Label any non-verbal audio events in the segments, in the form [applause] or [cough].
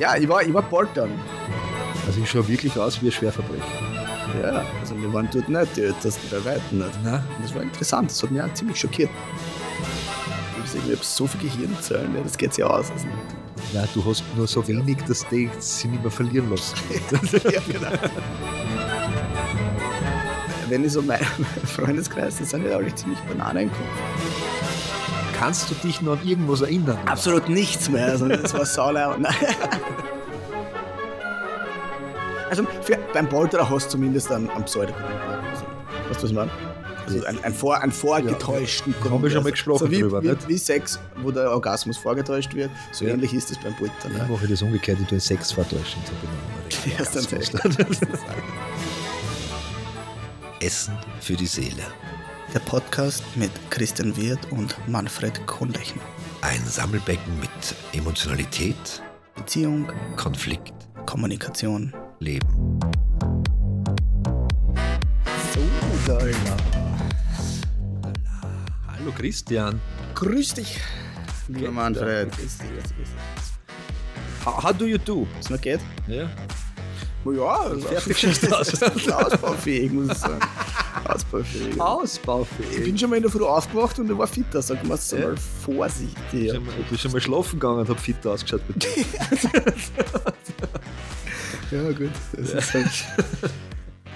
Ja, ich war, ich war poltern. Also ich schaue wirklich aus wie ein Schwerverbrecher. Ja, also wir waren dort nicht, die das bei Weitem nicht. Und das war interessant, das hat mich auch ziemlich schockiert. Ich habe so viel Gehirnzellen, ja, das geht ja aus. Also, Nein, du hast nur so wenig, dass die sie nicht mehr verlieren lassen. [laughs] ja, genau. Wenn ich so meinen [laughs] Freundeskreis, die sind ja alle ziemlich Banane im Kopf. Kannst du dich noch an irgendwas erinnern? Absolut nichts mehr. Also das war. Nein. [laughs] Also für, beim Polterer hast du zumindest einen, einen Pseudonym. Also, weißt du, was ich meine? Also ein, ein, vor, ein vorgetäuschten Ja, haben wir schon mal gesprochen so wie, drüber, wie, nicht? wie Sex, wo der Orgasmus vorgetäuscht wird, so Ja. ähnlich ist es beim Poltern. Ich Ne? mache das umgekehrt, ich tue Sex vortäuschen. So genau. [laughs] Erst dann. [laughs] Essen für die Seele. Der Podcast mit Christian Wirth und Manfred Kohnlechner. Ein Sammelbecken mit Emotionalität, Beziehung, Konflikt, Kommunikation. Leben. So, Alter. Hallo Christian. Grüß dich, lieber Geht Manfred. Grüß dich, grüß dich. How, how do you do? Was noch geht? Ja. Ja, also Fertig [laughs] ausbaufähig, muss ich sagen. Ausbaufähig. Ich Ausbaufähig. bin schon mal in der Früh aufgewacht und ich war fitter, sag mal so Ja. mal vorsichtig. Ich bin schon mal- ich bin schon mal schlafen gegangen und hab fit ausgeschaut. [laughs] Ja, gut. Das ist halt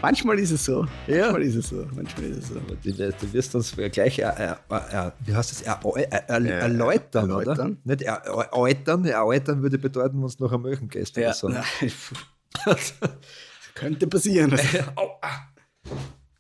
Manchmal ist es so. Ja. Manchmal ist es so. Manchmal ist es so. Du wirst- du wirst uns gleich, äh, äh, äh, wie heißt das, er, er, er, Ja, erläutern, oder? erläutern. Nicht er, erläutern, erläutern würde bedeuten, wenn du noch am Möchen gehst. oder so. [laughs] Könnte passieren. [laughs] Au, ah.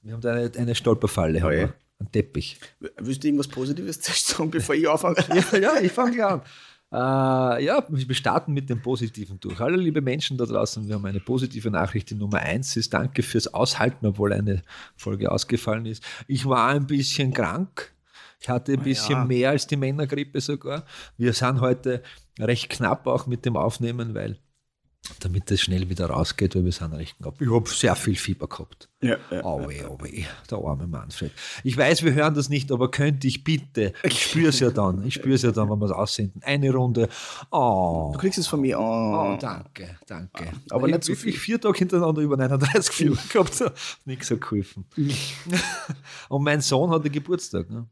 Wir haben da eine, eine Stolperfalle, haben Oh je. wir. Ein Teppich. Willst du irgendwas Positives sagen, bevor ich anfange? [laughs] Ja, ja ich fange gleich an. Äh, ja, wir starten mit dem Positiven durch. Hallo liebe Menschen da draußen, wir haben eine positive Nachricht. Die Nummer eins ist Danke fürs Aushalten, obwohl eine Folge ausgefallen ist. Ich war ein bisschen krank. Ich hatte ein bisschen ja. mehr als die Männergrippe sogar. Wir sind heute recht knapp auch mit dem Aufnehmen, weil damit es schnell wieder rausgeht, weil wir sind recht knapp. Ich habe sehr viel Fieber gehabt. Ja, ja. Auwe, auwe, der arme Manfred. Ich weiß, wir hören das nicht, aber könnte ich bitte, ich spüre es ja dann, ich spüre es ja dann, wenn wir es aussenden. Eine Runde. Oh, Du kriegst es von mir. Oh. oh danke, danke. Aber ich nicht hab viel. wirklich vier Tage hintereinander über 39 Fieber [laughs] gehabt, so, nichts so geholfen. und mein Sohn hatte Geburtstag. Ne?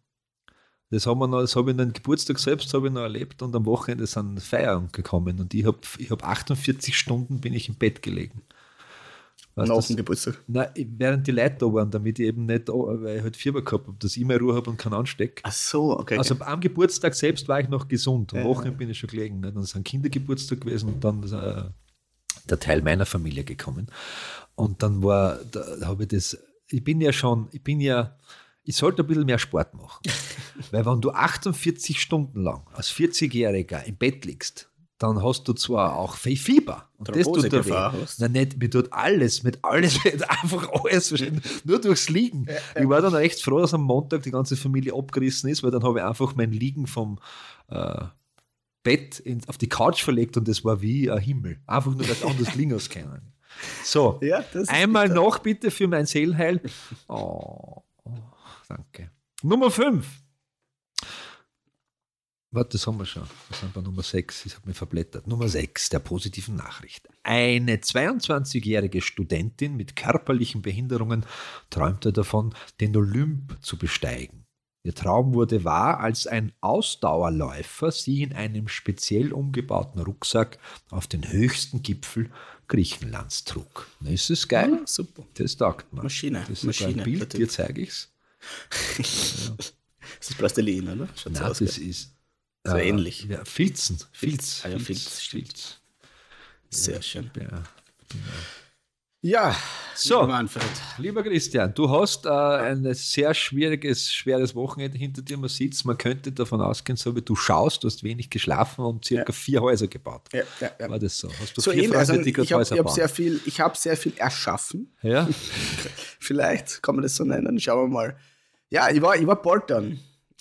Das haben wir noch, das habe ich den Geburtstag selbst habe ich noch erlebt und am Wochenende sind Feierungen gekommen und ich habe ich hab 48 Stunden bin ich im Bett gelegen. Weißt Nach dem Geburtstag. Nein, während die Leute da waren, damit ich eben nicht, oh, weil ich halt Fieber gehabt habe, dass ich mehr Ruhe habe und keinen anstecke. Ach so, okay. Also am Geburtstag selbst war ich noch gesund. Am Ja. Wochenende bin ich schon gelegen. Nicht? Es ist ein Kindergeburtstag gewesen und dann äh, der Teil meiner Familie gekommen. Und dann war, da habe ich das, ich bin ja schon, ich bin ja, ich sollte ein bisschen mehr Sport machen. [laughs] Weil wenn du 48 Stunden lang als 40-Jähriger im Bett liegst, dann hast du zwar auch Fe- Fieber. Und das tut dir weh. Nein, nicht, mir tut alles, mit alles, [laughs] mit einfach alles, nur durchs Liegen. Ich war dann recht froh, dass am Montag die ganze Familie abgerissen ist, weil dann habe ich einfach mein Liegen vom äh, Bett in, auf die Couch verlegt und das war wie ein Himmel. Einfach nur, dass anders liegen als können. So, [laughs] ja, einmal noch bitte für mein Seelenheil. Oh, danke. Nummer 5. Warte, das haben wir schon. Wir sind bei Nummer 6. Ich habe mich verblättert. Nummer 6 der positiven Nachricht. Eine 22-jährige Studentin mit körperlichen Behinderungen träumte davon, den Olymp zu besteigen. Ihr Traum wurde wahr, als ein Ausdauerläufer sie in einem speziell umgebauten Rucksack auf den höchsten Gipfel Griechenlands trug. Na, ist das geil? Ah, super. Das taugt man. Maschine, Das ist Maschine, ein Bild, dir zeige ich es. [laughs] Das ist Plastilin, oder? Schaut so Nein, aus. das gell? ist So ähnlich. Ja, Filzen. Filz. Ah ja, Filz. Filz, Filz. Sehr schön. Ja. Ja, So. lieber Manfred. Lieber Christian, du hast äh, ein sehr schwieriges, schweres Wochenende hinter dir. Man sieht man könnte davon ausgehen, so wie du schaust, du hast wenig geschlafen und circa vier Häuser gebaut. Ja, ja, ja. War das so? Hast du So vier. Also, Freunde, die ich habe hab sehr, viel- ich hab sehr viel erschaffen. ja? [laughs] Vielleicht kann man das so nennen. Schauen wir mal. Ja, ich war, ich war poltern.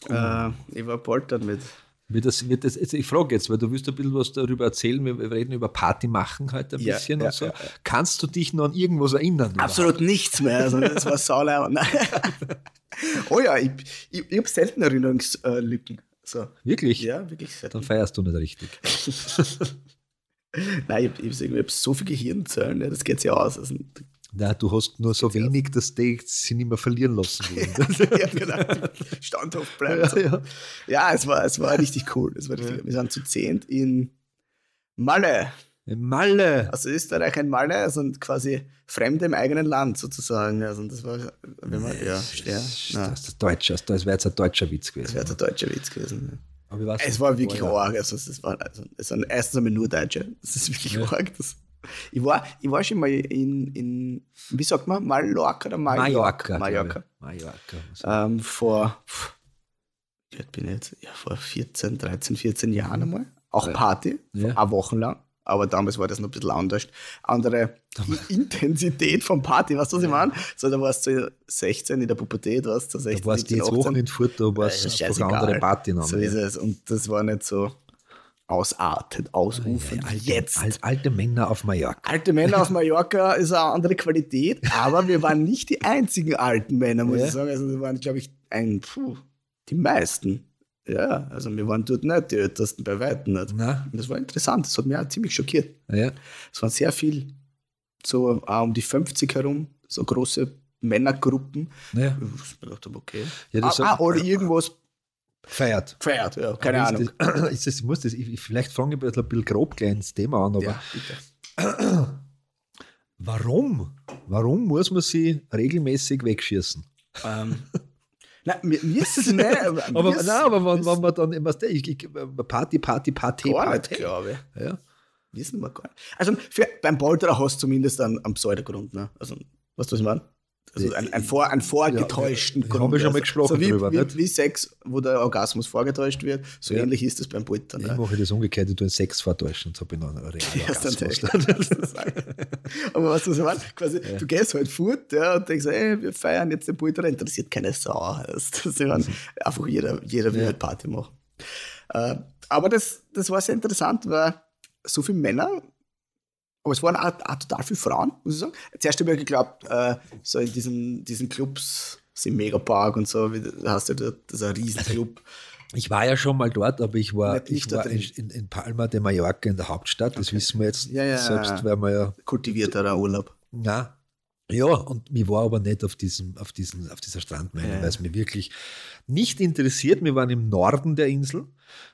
Äh, ich war poltern mit. Wird das, wird das, ich frage jetzt, weil du willst ein bisschen was darüber erzählen. Wir, wir reden über Party machen heute ein Ja, bisschen ja, und so. ja. Kannst du dich noch an irgendwas erinnern? Absolut nichts mehr. Also, das war. Nein. [laughs] Oh ja, ich, ich, ich habe selten Erinnerungslücken. So. Wirklich? Ja, wirklich Dann selten. feierst du nicht richtig. [laughs] Nein, ich habe hab, hab so viel Gehirnzellen, das geht ja aus. Also, Na, du hast nur so wenig, dass die sie nicht mehr verlieren lassen [laughs] wollen. ja, genau. Standhaft bleiben. ja, so. ja. Ja, es war, es war richtig cool. Es war richtig, Wir sind zu zehnt in Malle, Malle. also Österreich in Malle, also quasi Fremde im eigenen Land sozusagen. Also das war, wenn man, ja, ja, das, na, das, das, das wäre jetzt ein deutscher Witz das gewesen. wäre der deutsche Witz gewesen. Weiß Es war wirklich ja. arg. Also es war, also es sind erstens einmal nur Deutsche. Das ist wirklich Ja. arg. Das, ich, war, ich war schon mal in, in, wie sagt man, Mallorca oder Mallorca? Mallorca. Mallorca. ich. Mallorca. Ähm, vor, wie alt bin ich jetzt? Ja, vor 14, 13, 14 Jahren einmal. Auch. Party, Ja. eine Woche lang. Aber damals war das noch ein bisschen anders. Andere Intensität von Party, weißt du, was ich meine? So, da warst du 16 in der Pubertät, warst du 16, Da warst du 17, jetzt 18. Wochen in Furt, da war es Ja, ist einfach eine andere Party. noch. So ist es. Und das war nicht so ausartet, ausufernd Ja, wie alte, jetzt. al- alte Männer auf Mallorca. Alte Männer auf [laughs] Mallorca ist eine andere Qualität, aber wir waren nicht die einzigen alten Männer, muss Ja. ich sagen. Also wir waren, glaube ich, ein, puh, die meisten. Ja, also wir waren dort nicht die Ältesten, bei Weitem nicht. Na, Und das war interessant, das hat mich auch ziemlich schockiert. ja. Es waren sehr viel, so auch um die 50 herum, so große Männergruppen. ja. Ich habe, okay. Ja, ah, ah, oder irgendwas Feiert. feiert, ja, keine Aber Ahnung. Das, ist das, ich muss das, ich, ich- vielleicht fange ich ein bisschen, grob gleich ins Thema an, aber Ja, bitte. [clears throat] warum? Warum muss man sie regelmäßig wegschießen? Ähm, nein, mir, mir ist es [laughs] nicht. Aber, nein, aber wenn, wenn man dann immer, Party, Party, Party, gar nicht, Party. glaube ich. Ja. Wissen wir gar nicht. Also für, beim Polterer hast du zumindest einen, einen Pseudogrund. Ne? Also, weißt du, was ich meine? Also ein, ein, vor, einen vorgetäuschten Ja, wir haben ja schon mal gesprochen so wie, drüber, wie, wie Sex, wo der Orgasmus vorgetäuscht wird, so Ja. ähnlich ist es beim Poltern. Ich Ne? mache das umgekehrt, ich tue einen Sex vortäuschen und habe ich noch einen Orgasmus. Aber was du so meinst, quasi, du gehst halt fort ja, und denkst, ey, wir feiern jetzt den Polterer, interessiert keine Sau. Das, ich meine, einfach jeder, jeder will Ja. halt Party machen. Äh, aber das, das war sehr interessant, weil so viele Männer, aber es waren auch, auch total viele Frauen, muss ich sagen. Zuerst habe ich geglaubt, äh, so in diesen, diesen Clubs, so im Megapark und so, wie, da hast du ja das ist ein Riesenclub. Ich war ja schon mal dort, aber ich war, Nicht- nicht ich war in, in, Palma de Mallorca in der Hauptstadt, das wissen wir jetzt Ja, ja, selbst, weil wir ja Kultivierterer Urlaub. Na, ja, und mir war aber nicht auf, diesem, auf, diesen, auf dieser Strandmeile, Ja. weil es mir wirklich nicht interessiert. Wir waren im Norden der Insel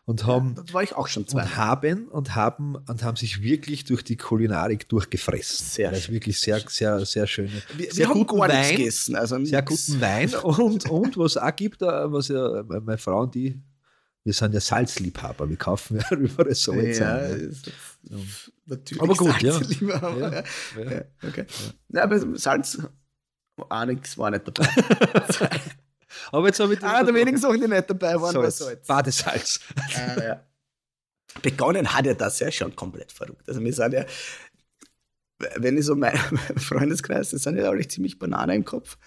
und haben, Da war ich auch schon zwei. und haben und haben und haben sich wirklich durch die Kulinarik durchgefressen. Sehr es schön. wirklich sehr, sehr, sehr schöne, Wir, sehr wir haben guten Wein, gegessen. Also sehr guten Wein und, und was auch gibt, äh, was ja meine Frau und die, wir sind ja Salzliebhaber, wir kaufen ja [laughs] überall Salz. Ja, ein, ne? Natürlich Aber gut, ja. Salz lieber, aber, Ja, ja. ja. Ja, okay. Ja, aber Salz, auch nichts war nicht dabei. Aber jetzt habe ich Einer der wenigen Sachen, die nicht dabei waren, war Salz, Salz. Badesalz. Ah, ja. Begonnen hat ja das ja schon komplett verrückt. Also wir sind ja, wenn ich so mein, Freundeskreis, das sind ja alle ziemlich Banane im Kopf.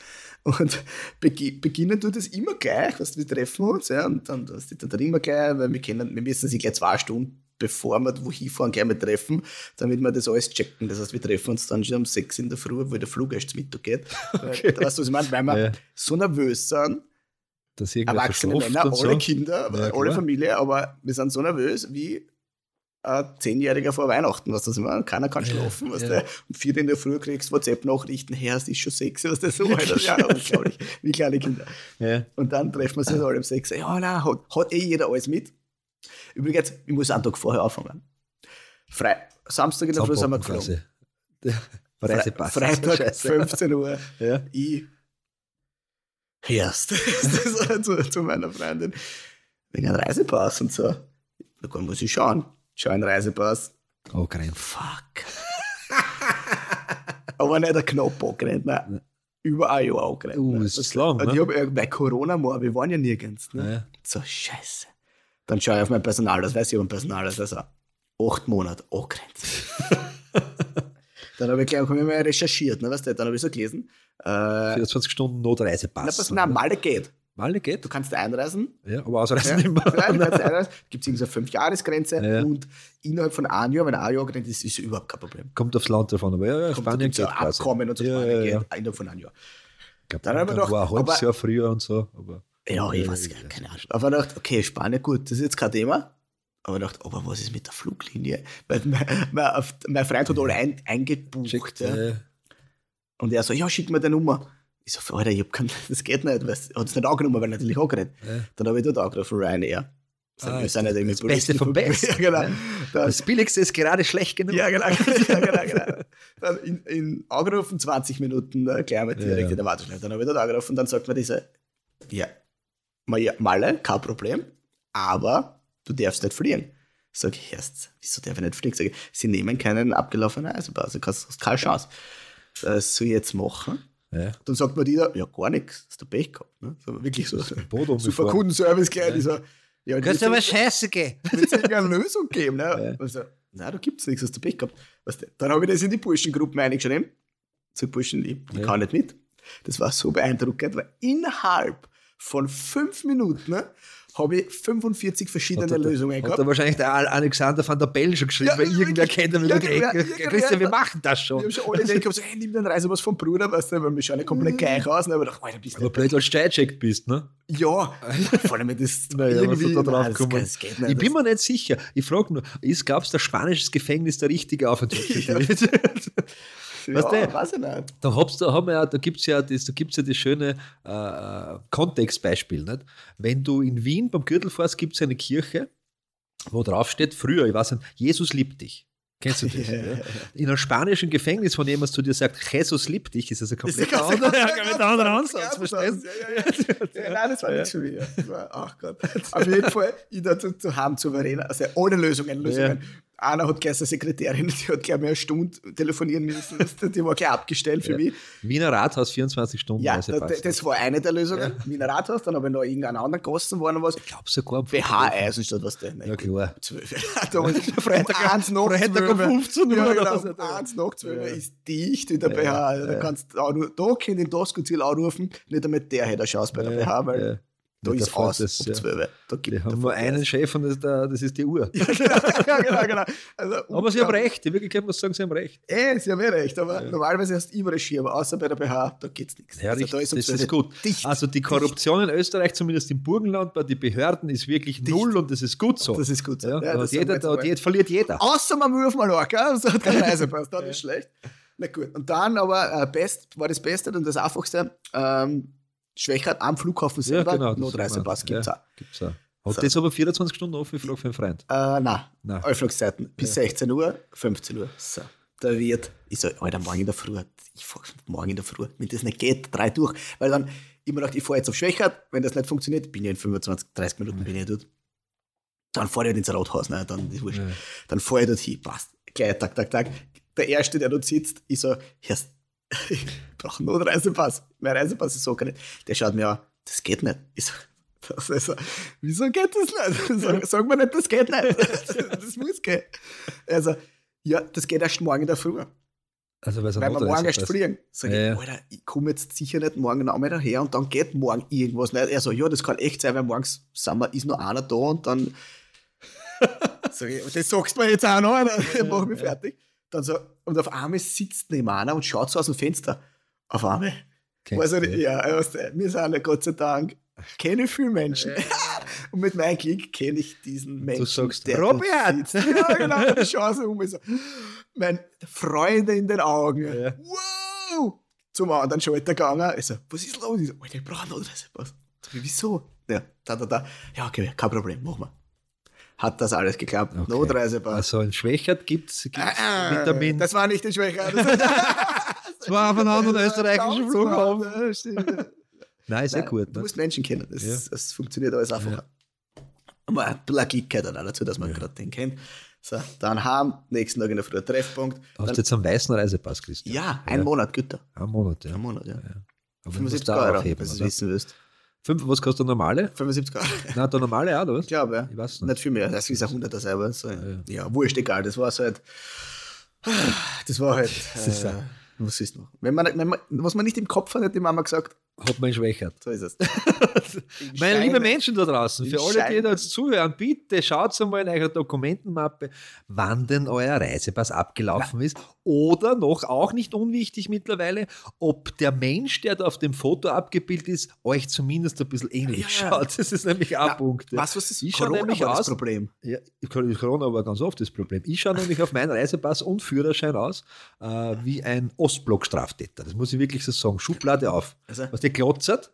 Und begi beginnen tut es immer gleich, was wir treffen uns, ja, und dann das ist dann immer gleich, weil wir kennen, wir müssen sich gleich zwei Stunden bevor wir wohin fahren, gleich mal treffen, damit wir das alles checken. Das heißt, wir treffen uns dann schon um sechs in der Früh, wo der Flug erst zum Mittag [laughs] geht. Okay. Weil, weißt du, was ich meine? Weil wir Ja. so nervös sind, Dass erwachsene Männer, so. alle Kinder, Ja, alle. Familie, aber wir sind so nervös wie ein Zehnjähriger vor Weihnachten, was das immer, keiner kann schlafen, was ja. der um vier in der Früh kriegst WhatsApp-Nachrichten, Herr, es ist schon sechs, was das so, Alter, ja, unglaublich, wie kleine Kinder. Ja. Und dann treffen wir uns alle um sechs, ja, nein, hat, hat eh jeder alles mit. Übrigens, ich muss einen Tag vorher anfangen. Frei, Samstag in der Früh sind wir geflogen. quasi. [laughs] Fre. Freitag, [laughs] Scheiße. 15 Uhr. Ja. Ich [laughs] war zu, zu meiner Freundin. Wegen einem Reisepass und so. Gut, muss ich schauen. Schau einen Reisepass. Oh, kein Fuck. Aber nicht ein Knopf angerannt, nein. Über ein Jahr angerannt. Uh, ist das lang, Und ne? ich habe äh, bei Corona mal, wir waren ja nirgends. Ne? Ja. So, scheiße. Dann schaue ich auf mein Personalausweis, ich habe einen Personalausweis auch. Acht Monate angrenzt. [laughs] dann habe ich gleich hab ich mal recherchiert, ne, weißt du, dann habe ich so gelesen. Äh, 24 Stunden na, Notreisepass. pass, nein, Malle geht. Malle geht. Du kannst einreisen. Ja, aber ausreisen Ja, nicht mehr. ja, du kannst einreisen. Gibt es eine 5-Jahres-Grenze Ja. und innerhalb von einem Jahr, wenn ein Jahr grenzt ist, ist überhaupt kein Problem. Kommt aufs Land davon, aber ja, ja Spanien geht quasi. Abkommen und so ja, Spanien ja, ja. geht innerhalb von einem Jahr. Ich glaub, Dann doch- war ein halbes Jahr früher und so. Aber Ja, ich weiß gar keine Ahnung. Aber ich dachte, okay, Spanien, gut, das ist jetzt kein Thema. Aber ich dachte, aber was ist mit der Fluglinie? Weil [laughs] mein, mein, mein Freund hat alle ein, eingebucht. Ja. Äh, Und er so, ja, schick mir die Nummer. Ich so, Alter, ich hab kein, [laughs] das geht nicht. Er hat es nicht angenommen, weil er natürlich angeredet. Ja. Dann habe ich dort angerufen, Ryanair. Ah, wir sind nicht irgendwie das Beste vom Besten. [laughs] Ja, genau. Das Billigste ist gerade schlecht genug. ja, genau, ja, genau, genau. Dann in, in angerufen, 20 Minuten, äh, gleich mit direkt Ja. in der Warteschleife. Dann habe ich dort angerufen und dann sagt mir diese, ja, Malle, kein Problem, aber du darfst nicht fliegen. Sag ich erst, wieso darf ich nicht fliegen? Sag ich, sie nehmen keinen abgelaufenen Eisenbahn, also hast, hast keine Chance. Das soll ich jetzt machen. Ja. Dann sagt mir die da, ja, gar nichts, hast du Pech gehabt. Ne? So, wirklich so. Super. Kundenservice gleich. Ja. So, ja, Kannst du aber scheiße gehen. wird es irgendeine Lösung geben. Ne? Also, nein, da gibt es nichts, hast du Pech gehabt. Weißt du, dann habe ich das in die Burschengruppen eingeschrieben. Sag, Burschen, ich, ich Ja. kann nicht mit. Das war so beeindruckend, weil innerhalb von fünf Minuten ne, habe ich 45 verschiedene Hat Lösungen Hat gehabt. da wahrscheinlich der Al- Alexander van der Bell schon geschrieben, Ja, weil irgendwer kennt ihn wieder. ja, Hey, irgendwer- Christian, wir machen das Ich schon. habe schon alle gedacht, so, hey, nimm den Reisepass vom Bruder, weißt du, weil wir schauen ja komplett gleich aus. Ne? Aber ich dachte, Alter, bist Aber blöd, als du eingecheckt bist, ne? Ja, vor allem, wenn das [laughs] Naja, was irgendwie... da drauf nein, das, geht nicht. Ich bin mir nicht sicher. Ich frage nur, gab es da spanisches Gefängnis der richtige [laughs] [laughs] Aufenthaltsort? ja, weißt du? weiß ich nicht. Da, hab's, da, haben wir ja, da gibt es ja, das, da gibt's ja das schöne äh, Kontextbeispiel. Nicht? Wenn du in Wien beim Gürtel fährst, gibt es eine Kirche, wo drauf steht, früher, ich weiß nicht, Jesus liebt dich. Kennst du das? [laughs] Ja, ja? In einem spanischen Gefängnis, wenn jemand zu dir sagt, Jesus liebt dich, ist das ein komplett ganz- ein komplett anderer Ansatz. Verstehst du? Ja, ja, ja. [laughs] ja, nein, das war nichts für mich. Das war, ach Gott. [laughs] Auf jeden Fall, ich da zu, zu haben souverän, also ohne Lösungen, Lösungen. Einer hat gleich seine Sekretärin, [laughs] die hat gleich mehr eine Stunde telefonieren müssen, die war gleich abgestellt für Ja. mich. Wiener Rathaus 24 Stunden. Ja, Reisepass. das, das war eine der Lösungen. Wiener Rathaus, dann habe ich noch irgendeinen anderen waren noch was. ich glaube sogar. am BH Eisenstadt, was der. Ja, klar. Zwölf. [laughs] Damals Freitag- um eins nach Freitag um zwölf. 15 Uhr Ja, genau, um eins nach zwölf Ja. ist dicht in der BH. Also Da kannst du auch nur, da kann ich den Doskozil anrufen, nicht damit der hätte eine Chance bei der Ja, BH, weil ja. Da Ja, ist davor aus das, um ja. 12. Da gibt Die haben Verkehr. einen Chef und das, ist der, das ist die Uhr. [laughs] ja, genau, genau. Also, [laughs] Aber sie haben recht, in Wirklichkeit muss ich sagen, sie haben recht. Eh, sie haben eh recht, aber normalerweise hast du überall Schirm, außer bei der BH, da geht's nichts. Ja, richtig, da um das 12 ist gut. Dicht. Also die Korruption in Österreich, zumindest im Burgenland, bei den Behörden ist wirklich null und das ist gut so. Das ist gut so. Ja, Ja, da, das jeder, wir da jeder, verliert jeder. Außer man will auf Mallorca, also hat keinen Reisepass, dann ist schlecht. Na gut, und dann aber äh, best, war das Beste und das Einfachste, ähm, Schwächert am Flughafen Ja, selber, genau. das Notreisepass ist gibt's ja, auch. Gibt's auch. Hat So. das aber 24 Stunden offen, ich frage für einen Freund. Äh, nein, Nein. Öffnungszeiten bis 16 Uhr, 15 Uhr. So. Der wird, ich so, Alter, morgen in der Früh, ich fahr morgen in der Früh, wenn das nicht geht, drei durch. Weil dann immer gedacht, ich fahre jetzt auf Schwächert, wenn das nicht funktioniert, bin ich in 25, 30 Minuten bin ich dort. Dann fahre ich halt ins Rathaus, ne, dann ist wurscht. Ja. Dann fahre ich dort hin, passt. Gleich, tak, tak, tak. Der Erste, der dort sitzt, ich so, Herr, [laughs] ich brauche einen Notreisepass. Mein Reisepass ist so nicht. Der schaut mir an, das geht nicht. Ich so, das ist so, wieso geht das nicht? [laughs] Sag, sag mir nicht, das geht nicht. [laughs] Das muss gehen. Also, ja, das geht erst morgen in der Früh. Also, weil, wir morgen erst fliegen. Sag ich, Ja, ja. Alter, ich komme jetzt sicher nicht morgen Abend daher und dann geht morgen irgendwas nicht. Er so, ja, das kann echt sein, weil morgens sind wir, ist nur einer da und dann. Sag ich, das sagst du mir jetzt auch noch, dann mach mich fertig. Dann so, und auf einmal sitzt neben einer und schaut so aus dem Fenster. Auf einmal. Also, du, ja, du, wir sind ja Gott sei Dank, kenne viele Menschen. [laughs] und mit meinem Klick kenne ich diesen Menschen. sagst, der Robert! Ja, genau, die Chance um. So, mein Freunde in den Augen. Ja. Wow! Zum anderen Schalter gegangen. Ich so, was ist los? Ich so, Alter, ich brauche. Sag ich, Wieso? Ja, da, da, da. Ja, okay, kein Problem, machen wir. Hat das alles geklappt. Okay. Notreisepass. Also, in Schwächert gibt es Ah, Vitamin. Das war nicht in Schwächert. [laughs] Das war auf einem anderen österreichischen Flughafen. Ja. Nein, sehr Nein, gut. Du Ne? musst Menschen kennen. Das, Ja. das funktioniert alles einfacher. Aber ein bisschen dann auch dazu, dass man Ja. gerade den kennt. So, dann heim, nächsten Tag in der Früh ein Treffpunkt. Hast Dann, du jetzt einen weißen Reisepass, Christian? ja, ein Monat, Güter. Ein Monat, ja. Ein Monat, ja. Aber du musst 75 da Euro, wenn du es wissen willst. Fünf, was kostet der normale? 75 Euro. Nein, der normale auch, oder was? Ich glaube, ja. Ich weiß nicht. Nicht viel mehr. Das ist ein 100er selber. So, ja, ja. wurscht, egal. Das war so halt. Das war halt. [laughs] Das ist äh, was ist noch? Wenn man, wenn man, was man nicht im Kopf hat, hat die Mama gesagt, hat man schwächert. So ist es. [laughs] Meine liebe Scheine- Menschen da draußen, für alle, die da jetzt zuhören, bitte schaut einmal in eurer Dokumentenmappe, wann denn euer Reisepass abgelaufen ist. Oder noch, auch nicht unwichtig mittlerweile, ob der Mensch, der da auf dem Foto abgebildet ist, euch zumindest ein bisschen ähnlich Ja. schaut. Das ist nämlich ein Na, Punkt. Was, was ist Ich Corona nämlich war das aus- Problem? Ja, Corona war ganz oft das Problem. Ich schaue nämlich auf meinen Reisepass und Führerschein aus äh, wie ein Ostblock-Straftäter. Das muss ich wirklich so sagen. Schublade auf. Also, Glotzert,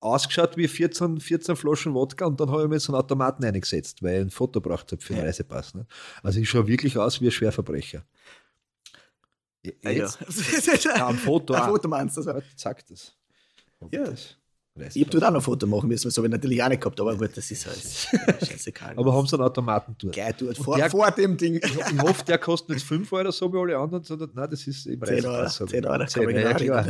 ausgeschaut wie 14, 14 Flaschen Wodka und dann habe ich mir so einen Automaten eingesetzt, weil ich ein Foto braucht habe für den Ja. Reisepass. Ne? Also ich schaue wirklich aus wie ein Schwerverbrecher. ja, ja. Jetzt? Ja, [laughs] am Foto. Ein. Foto meinst du? Warte, Zeig das. Ja. Das Ich habe dort auch noch ein Foto machen müssen, das habe ich natürlich auch nicht gehabt, aber gut, das ist halt [laughs] [laughs] scheißegal. Aber haben sie einen Automaten dort? Dort Und vor, der- vor dem Ding. [laughs] Ich hoffe, der kostet nicht 5 Euro, so wie alle anderen, sondern nein, das ist im 10 Euro, Reisepass. 10 Euro, kann 10 man ja, genau.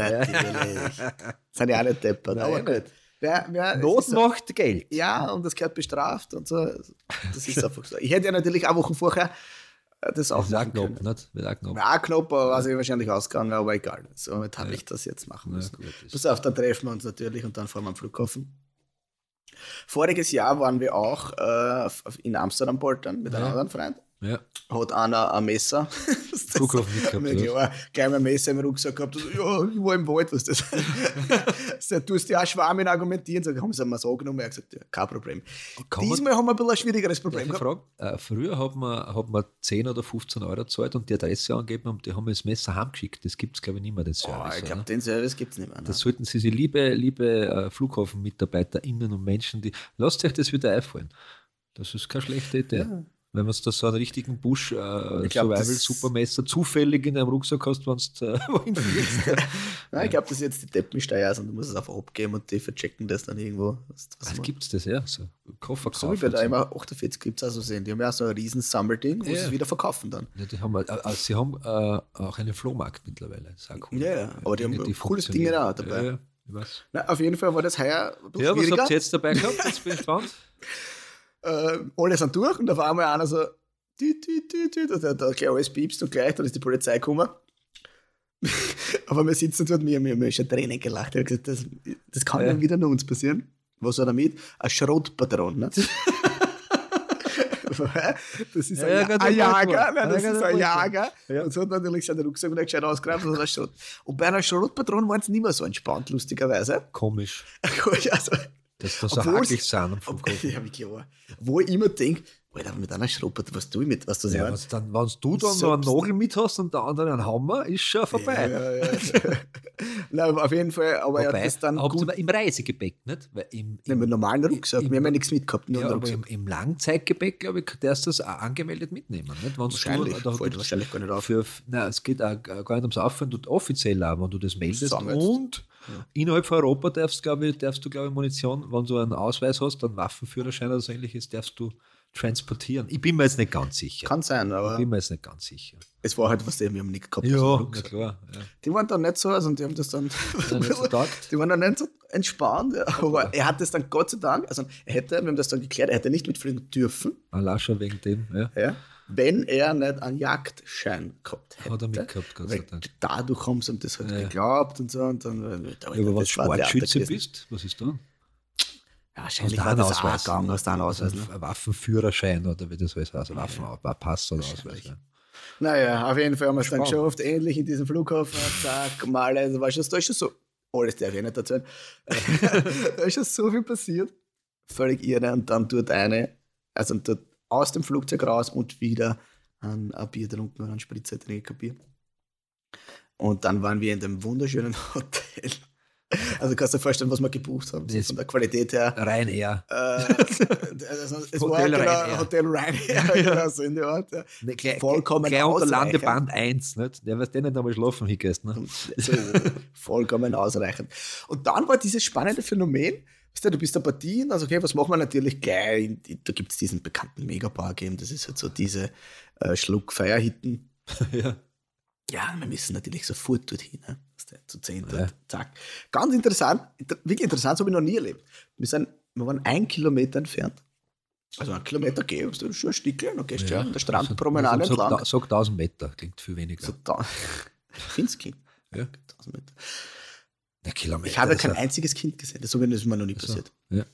Sind ja auch nicht deppert, Nein, aber gut. Wer, wer, es Not so- macht Geld. Ja, und das gehört bestraft und so. Das ist einfach so. Ich hätte ja natürlich auch Wochen vorher das auch auch machen können. nicht? Wird auch knapp. Ja, aber war sich wahrscheinlich ausgegangen, aber egal. Somit habe ich das jetzt machen Ja, müssen. gut, das- Pass auf, dann treffen wir uns natürlich und dann fahren wir am Flughafen. Voriges Jahr waren wir auch äh, in Amsterdam poltern mit einem Ja. anderen Freund. Ja. Hat einer ein Messer. [laughs] Das Flughafen mitgehabt, mir oder? klar, gleich mal ein Messer im Rucksack gehabt. Also, ja, ich war im Wald, was das. [laughs] so, du hast ja auch Schwarmin argumentieren. So, haben sie mir so angenommen. Er hat gesagt, ja, kein Problem. Kann man- Diesmal haben wir ein bisschen ein schwierigeres Problem gehabt. Äh, früher hat man, hat man 10 oder 15 Euro gezahlt und die Adresse angegeben und die haben mir das Messer heimgeschickt. Das gibt es, glaube ich, nicht mehr, den Oh, Service. ich glaube, den Service gibt es nicht mehr. Ne? Das sollten Sie sich, liebe, liebe äh, FlughafenmitarbeiterInnen und Menschen, die lasst euch das wieder einfallen. Das ist keine schlechte Idee. Ja. Wenn man da so einen richtigen Busch äh, Survival-Supermesser zufällig in einem Rucksack hast, wenn du äh, [laughs] wohin fliegst. [laughs] Nein, ich glaube, das ist jetzt die Deppensteuer ist und du musst es einfach abgeben und die verchecken das dann irgendwo. Was, gibt es das, ja? So Koffer so wie bei der immer 48 gibt es auch so sehen. Die haben ja auch so ein riesen Sammelding, wo Ja. sie es wieder verkaufen dann. Ja, die haben, äh, sie haben äh, auch einen Flohmarkt mittlerweile. Cool. Ja, ja, aber die haben Dinge, cooles. Dinge auch dabei. Ja, ja. Na, auf jeden Fall war das heuer ein bisschen Ja, was habt ihr jetzt dabei gehabt? Jetzt bin ich gespannt. [laughs] äh, alle sind durch und auf einmal einer so, tüt, und dann hat gleich alles piepst und gleich, dann ist die Polizei gekommen. [laughs] Aber wir sitzen dort, wir, wir haben ja schon Tränen gelacht. Ich habe gesagt, das, das kann Ja. wieder nur uns passieren. Was war damit? Ein Schrotpatron. Ne? [laughs] das ist Ja, ein, ja, ein Jager, nein, das Ja, ist ein. Jager. Ja. Und so hat natürlich seinen Rucksack wieder gescheit ausgeräumt und, hat Schrot. und bei einer Schrotpatron waren sie nicht mehr so entspannt, lustigerweise. Komisch, [laughs] Also, das so Obwohl hakelig sind ob, [laughs] ja, wie klar. Wo ich immer denke, Alter, mit einer Schrotpatron, was tue ich mit, was du Ja, was dann, wenn du dann So- noch einen Nagel mit hast und der andere einen Hammer, ist schon vorbei. Ja, ja, ja. [laughs] Nein, auf jeden Fall, aber er Wobei, hat das dann gut. im Reisegepäck, nicht? Weil im, Nehmen wir einen normalen Rucksack. im- wir haben ja nichts mitgehabt, nur ja, aber im, im Langzeitgepäck, glaube ich, darfst du das auch angemeldet mitnehmen. Nicht? Wenn's Wahrscheinlich, Du, da fällt wahrscheinlich gar nicht auf. Für, nein, es geht auch gar nicht ums Aufhören, du offiziell auch, wenn du das meldest. Sammelst. Und innerhalb von Europa darfst, glaube ich, darfst du, glaube ich, Munition, wenn du einen Ausweis hast, einen Waffenführerschein oder so ähnliches, darfst du transportieren. Ich bin mir jetzt nicht ganz sicher. Kann sein, ich aber bin mir jetzt nicht ganz sicher. es war halt was, die haben nicht gehabt. Ja, na klar. Ja. Die waren dann nicht so, also die haben das dann. Ja, so [laughs] die waren dann nicht so entspannt, ja. aber er hat das dann Gott sei Dank, also er hätte, wir haben das dann geklärt, er hätte nicht mitfliegen dürfen, schon wegen dem, ja. ja, wenn er nicht einen Jagdschein gehabt hätte. Hat er mitgehabt, Gott sei Dank. dadurch haben sie ihm das halt Ja. geglaubt und so. Und dann, äh, Ja, aber wenn du Sportschütze bist, was ist da? Ja, wahrscheinlich war das auch Ausweis? gegangen, hast du einen Ausweis. Ne? Ein Waffenführerschein oder wie das heißt, also Waffenpass oder Ausweis. Ja. Naja, auf jeden Fall haben wir es dann geschafft, ähnlich in diesem Flughafen, zack, mal, da war schon, da ist schon so, alles darf ich nicht erzählen, [laughs] [laughs] da ist schon so viel passiert, völlig irre und dann dort eine, also dort aus dem Flugzeug raus und wieder ein, ein Bier getrunken und ein Spritzer trinken, ein Bier. Und dann waren wir in dem wunderschönen [laughs] Hotel. Also kannst du dir vorstellen, was wir gebucht haben, so von der Qualität her. Ryanair. Äh, [laughs] also es war Hotel genau, Ryanair. Hotel Ryanair, [laughs] genau, so in der Art. Ja. Ne, gleich, Vollkommen gleich unter. Landeband 1, nicht? Der wirst du nicht einmal schlafen hingehst, ne? So, vollkommen ausreichend. Und dann war dieses spannende Phänomen, weißt du, du bist eine Partie, also okay, was machen wir natürlich gleich? Da gibt es diesen bekannten Megabar-Game, das ist halt so diese äh, Schluck-Feierhitten. [laughs] ja. Ja, wir müssen natürlich sofort dorthin, ne? Du, zu zehn Ja. zack. Ganz interessant, inter- wirklich interessant, so habe ich noch nie erlebt. Wir, sind, wir waren ein Kilometer entfernt. Also ein Kilometer gehen, ist schon ein Stückchen, dann gehst du ja, an der Strandpromenade also, entlang. sag, sag 1000 Meter, klingt viel weniger. So da, [laughs] Finski. Ja. 1000 Meter. Der Kilometer. Ich habe ist kein ja- einziges Kind gesehen. Das, so, ist mir noch nie so, passiert. Ja.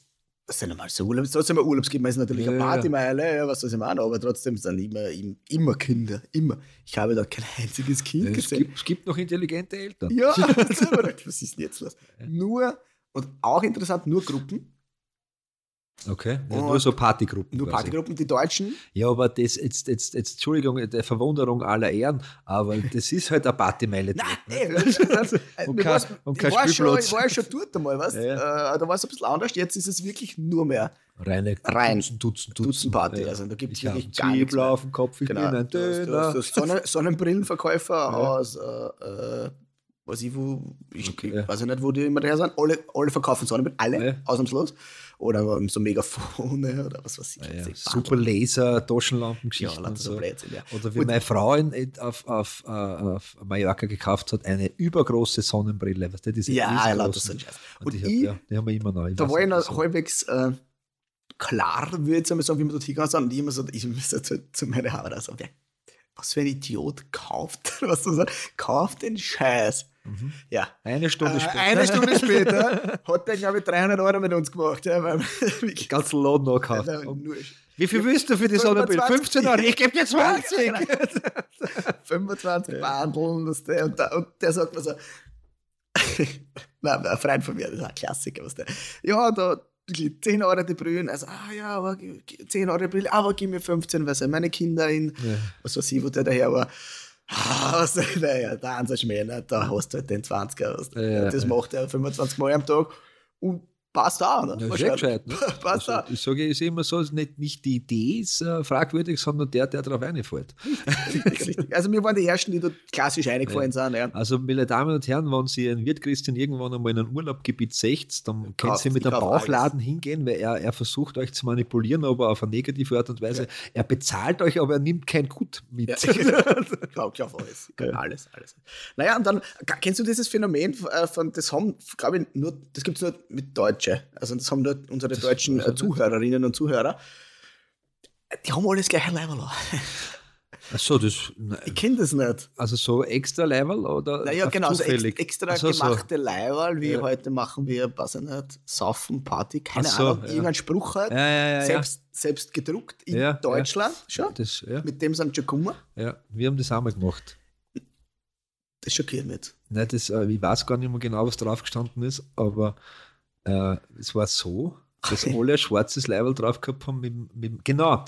Das sind normal so Urlaubs. Trotzdem ein Urlaubskind, man ist natürlich Ja, eine ja. Partymeile, ja, was soll ich machen, aber trotzdem sind immer, immer, Kinder. Immer. Ich habe da kein einziges Kind Es gesehen. gibt, es gibt noch intelligente Eltern. Ja, [laughs] was ist denn jetzt los? Nur, und auch interessant, nur Gruppen, Okay. Ja, Und nur so Partygruppen. nur quasi. Partygruppen, die Deutschen. Ja, aber das jetzt, jetzt, jetzt, Entschuldigung, der Verwunderung aller Ehren, aber das ist halt eine Partymeile. [laughs] Nein, dort, ey, ne? [laughs] Und mir kein- war's- und ich, war schon, ich war ja schon dort einmal, weißt [laughs] Ja, äh, Da war es ein bisschen anders, jetzt ist es wirklich nur mehr Reine Rein. Dutzend, Dutzend, Dutzend Party. Ja. Also da gibt es wirklich gar nichts mehr. auf dem Kopf, ich Genau. bin ein Döner. du hast Sonnen, Sonnenbrillenverkäufer aus, äh, äh, weiß ich wo, ich, Okay, ich ja. weiß ich nicht, wo die immer daher sind. Alle, alle verkaufen Sonnenbrillen, alle, Ja. ausnahmslos. Oder so Megafone [laughs] oder was weiß ich. Ja, ja. Wahnsinn. Super Laser, Ja, Taschenlampengeschichten und so. Blödsinn, ja. Oder wie Und- meine Frau in, auf, auf, äh, auf Mallorca gekauft hat, eine übergroße Sonnenbrille. Du, diese Ja, ja, so riesengroßen. ein Scheiß. Und, Und ich, hab, ja, die haben wir immer noch. Ich da war ich noch halbwegs äh, klar, würde ich sagen, wie man dort hingegangen sind. Und ich immer so, ich so zu, zu meiner Haare so, wer, was für ein Idiot kauft, [laughs] was du sagst, kauft den Scheiß. Mhm. Ja. Eine Stunde Äh, später. Eine Stunde später [laughs] hat der, glaube ich, 300 Euro mit uns gemacht. Ja, weil wirklich, Ganz Lohn noch gekauft. Wie viel willst du für die Sonnenbrille? 25. 15 Euro? Ich gebe dir 20. Ja, genau. 25 [laughs] Bandeln. Und, der, und der sagt mir so, Nein, ein Freund von mir, das ist ein Klassiker. Was der, ja, da 10 Euro die Brühen. Also, ah ja, aber g- g- 10 Euro die Brille, aber gib mir 15, weil sind meine Kinder in, Ja. was weiß ich, wo der daher war. Ah, was, naja, da haben sie Schmäh, ne? da hast du halt den 20er. Was, Ja, das macht er 25 Mal am Tag und passt auch. Ne? Ja, sehr gescheit. Ne? [laughs] passt Also, auch. ich sage ich sehe immer so, nicht, nicht die Idee ist äh, fragwürdig, sondern der, der darauf. Richtig, richtig. Also, wir waren die Ersten, die dort klassisch eingefallen sind. Ja. Also, meine Damen und Herren, wenn Sie einen Wirt Christian irgendwann einmal in ein Urlaubgebiet seht, dann können kauft- Sie mit einem Bauchladen hingehen, weil er, er versucht euch zu manipulieren, aber auf eine negative Art und Weise. Er bezahlt euch, aber er nimmt kein Gut mit. Ja. [laughs] ich glaube auf alles. [laughs] Ja. Alles, alles. Naja, und dann, kennst du dieses Phänomen äh, von, das haben, glaube ich, nur, das gibt es nur mit Deutsche. Also das haben nur unsere deutschen weiß äh. Zuhörerinnen und Zuhörer. Die haben alles gleiche Level. Ach so, das, Ich kenne das nicht. also so extra Level oder? Naja, genau, so ex, zufällig? extra Ach so, so. gemachte Level, wie Ja. heute machen wir, weiß ich nicht, Saufen, Party, keine so, Ahnung, ja. irgendein Spruch halt, Ja, selbst, selbst gedruckt in. Deutschland, schon, Das, mit dem sind schon gekommen. ja, wir haben das auch mal gemacht. Das schockiert mich. Nein, das, äh, ich weiß gar nicht mehr genau, was drauf gestanden ist, aber äh, es war so, [laughs] dass alle ein schwarzes Level drauf gehabt haben. Mit, mit, genau,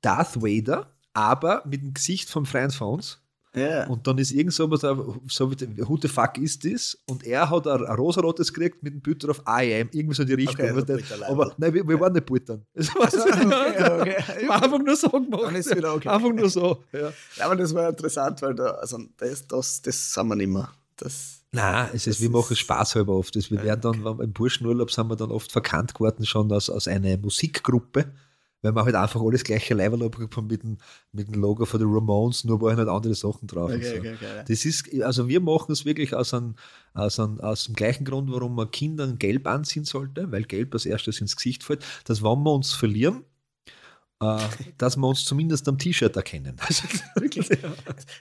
Darth Vader, aber mit dem Gesicht vom Freund von uns. Ja. Und dann ist irgend so was, so wie, who the fuck is this? Und er hat ein, ein rosarotes gekriegt mit dem Büter auf I am, irgendwie so die Richtung. Okay, also aber nein, wir, wir waren nicht Buttern. Es war, Also, okay, okay. [laughs] war einfach nur so gemacht. Einfach nur so. Ja. Ja, aber das war interessant, weil da, also das, das, das sind wir nicht mehr. Das, Nein, es ist, Das wir machen ist- Spaß halber oft. Das, wir werden dann, wenn im Burschenurlaub sind wir dann oft verkannt geworden schon als, als eine Musikgruppe, weil wir halt einfach alles gleiche Level haben mit dem, mit dem Logo von den Ramones, nur waren halt andere Sachen drauf. und so. okay. Das ist, also wir machen es wirklich aus, einem, aus, einem, aus dem gleichen Grund, warum man Kindern gelb anziehen sollte, weil gelb als erstes ins Gesicht fällt, dass wenn wir uns verlieren, dass wir uns zumindest am T-Shirt erkennen. [laughs]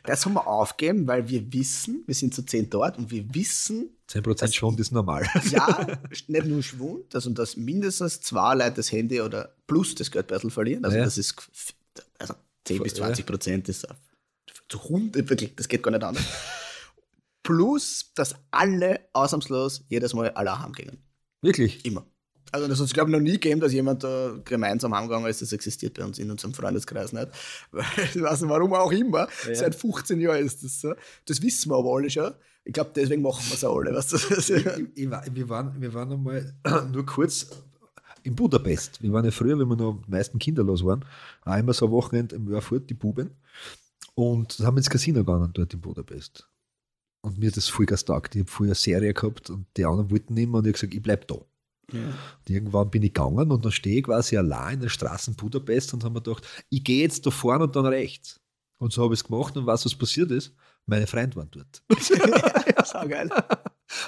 Das haben wir aufgegeben, weil wir wissen, wir sind zu zehn dort und wir wissen, 10% Schwund ist normal. [laughs] ja, nicht nur Schwund, also dass mindestens zwei Leute das Handy oder plus das Geldbeutel verlieren. Also Ja. das ist also 10 bis Ja. 20 Prozent ist zu 100, wirklich, das geht gar nicht anders. Plus, dass alle ausnahmslos jedes Mal alle heimgehen. Wirklich. Immer. Also das hat es, glaube ich, noch nie gegeben, dass jemand da gemeinsam heimgegangen ist. Das existiert bei uns in unserem Freundeskreis nicht. [laughs] Weil, ich weiß nicht, warum auch immer. Ja. Seit 15 Jahren ist das so. Das wissen wir aber alle schon. Ich glaube, deswegen machen wir es auch alle. Weißt du? ich, ich, wir, waren, wir waren einmal [clears throat] nur kurz in Budapest. Wir waren ja früher, wenn wir noch am meisten kinderlos waren, auch immer so am Wochenende im Jahr fort, die Buben. Und dann haben wir ins Casino gegangen dort in Budapest. Und mir hat das voll gestaugt. Ich habe früher eine Serie gehabt und die anderen wollten nicht mehr und ich habe gesagt, ich bleib da. Und irgendwann bin ich gegangen und dann stehe ich quasi allein in der Straße in Budapest und habe mir gedacht, ich gehe jetzt da vorne und dann rechts. Und so habe ich es gemacht und was was passiert ist? Meine Freunde waren dort. [laughs] [laughs] Sau geil.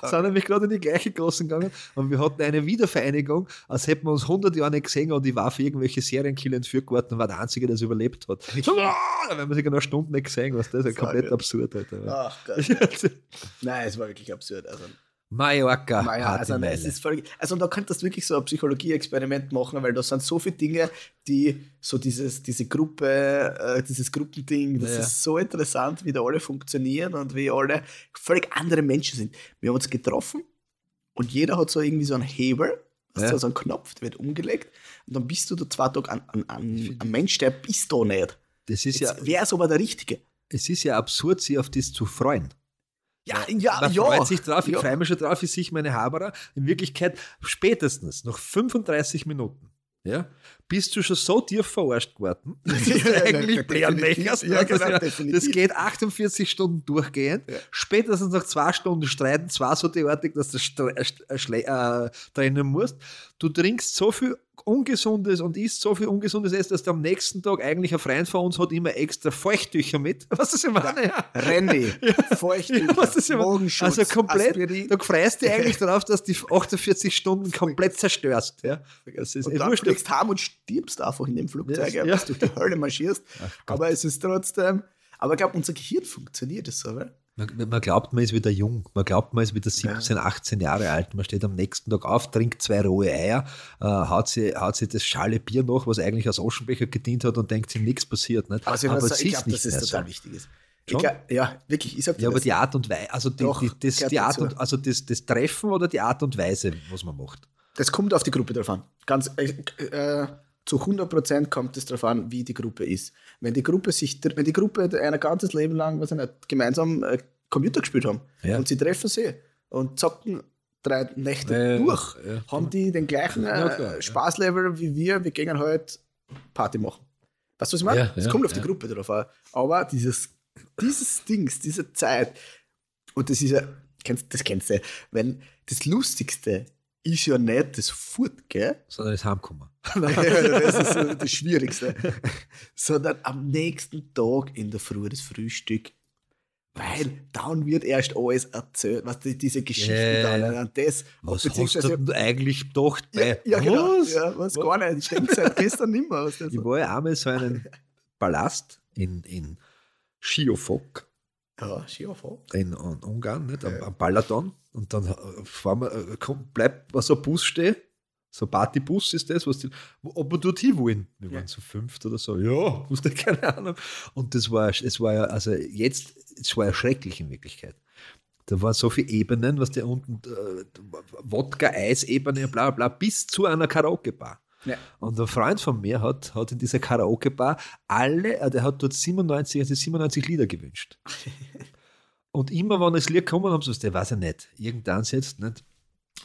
sind nämlich gerade in die gleiche Klasse gegangen und wir hatten eine Wiedervereinigung, als hätten wir uns 100 Jahre nicht gesehen und ich war für irgendwelche Serienkiller entführt geworden und war der Einzige, der es überlebt hat. So, ah, haben wir sich genau Stunden nicht gesehen, was das ist ja komplett absurd. Alter. Ach Gott. [laughs] Nein, es war wirklich absurd. Also, Mallorca, harte also, es ist völlig, also da könntest du wirklich so ein Psychologie-Experiment machen, weil da sind so viele Dinge, die so dieses, diese Gruppe, äh, dieses Gruppending, das Ja. ist so interessant, wie da alle funktionieren und wie alle völlig andere Menschen sind. Wir haben uns getroffen und jeder hat so irgendwie so einen Hebel, Ja. so einen Knopf, der wird umgelegt und dann bist du da zwei Tage an, an, an, ein Mensch, der bist da nicht. Das ist ja, Jetzt wäre es aber der Richtige. es ist ja absurd, sich auf das zu freuen. Ja, ja, Man ja. freut sich drauf, ich ja. freue mich schon drauf, ich sehe meine Haberer. In Wirklichkeit, spätestens nach 35 Minuten, ja, bist du schon so tief verarscht geworden, [laughs] dass du Ja, ja, eigentlich ja, Bärenmechers. Ja, das, genau, ja, das geht 48 Stunden durchgehend. Ja. Spätestens nach zwei Stunden streiten, zwar so derartig, dass du äh, äh, trennen musst. Du trinkst so viel Ungesundes und isst so viel Ungesundes Essen, dass du am nächsten Tag eigentlich ein Freund von uns hat immer extra Feuchttücher mit. [laughs] Was ist immer? Ja. Randy, [laughs] Feuchttücher, Ja, was ist immer- Bogenschutz, also komplett, Aspirin. du freust dich eigentlich darauf, dass du die 48 Stunden komplett zerstörst. Ja? Das ist und eh dann wurscht. fliegst heim und stirbst einfach in dem Flugzeug, Ja, ja, ja. dass du durch die Hölle marschierst. [laughs] aber es ist trotzdem, aber ich glaube, unser Gehirn funktioniert das so, oder? Man, man glaubt, man ist wieder jung. Man glaubt, man ist wieder 17, 18 Jahre alt. Man steht am nächsten Tag auf, trinkt zwei rohe Eier, äh, haut, sie, haut sie das schale Bier nach, was eigentlich als Aschenbecher gedient hat und denkt sich, nichts passiert. Nicht? Also ich, aber muss es ist glaube, nicht dass es mehr total so. wichtig ist. Ich glaub, ja, wirklich, ich sag dir Ja, aber das. die Art und Weise, also, die, Doch, die, das, die Art und, also das, das Treffen oder die Art und Weise, was man macht. Das kommt auf die Gruppe drauf an. Ganz, äh, äh, zu 100% kommt es darauf an, wie die Gruppe ist. Wenn die Gruppe sich, wenn die Gruppe ein ganzes Leben lang, was ich nicht, gemeinsam äh, Computer gespielt haben Ja. und sie treffen sie und zocken drei Nächte Ja, durch, ja. haben die den gleichen äh, klar. Spaßlevel wie wir. Wir gehen halt Party machen. Weißt du, was ich meine? Es kommt auf die. Gruppe drauf an. Aber dieses, dieses Dings, diese Zeit, und das ist ja, kennst, das kennst du, wenn das Lustigste ist ja nicht das Furt, gell? Sondern das Heimkommen. [laughs] das ist das Schwierigste. [laughs] Sondern am nächsten Tag in der Früh das Frühstück. Weil dann wird erst alles erzählt, was die, diese Geschichten Ja, dann. ja. Und das, Was hast du denn eigentlich gedacht ja, bei ja, genau. was? Ja, was gar nicht. Ich denke seit gestern nicht mehr. Was [laughs] das Ich war ja einmal so einen Palast in, in Schiofok ja, Skifahren. in, in Ungarn, nicht? Am, am Balaton. Und dann äh, fahren wir, äh, komm, bleibt so ein Bus stehen. So ein Partybus ist das, was die, ob wir dort hin wollen. Wir Ja. waren so fünft oder so. Ja, [laughs] wusste keine Ahnung. Und das war, es war ja, also jetzt, es war ja schrecklich in Wirklichkeit. Da waren so viele Ebenen, was der unten, äh, Wodka-Eis-Ebene, bla bla, bis zu einer Karaoke-Bar. Ja. Und ein Freund von mir hat, hat in dieser Karaoke-Bar alle, äh, der hat dort 97, also 97 Lieder gewünscht. [laughs] Und immer, wenn das Lied kommen, haben sie gesagt, der weiß ja nicht, irgendeins jetzt nicht.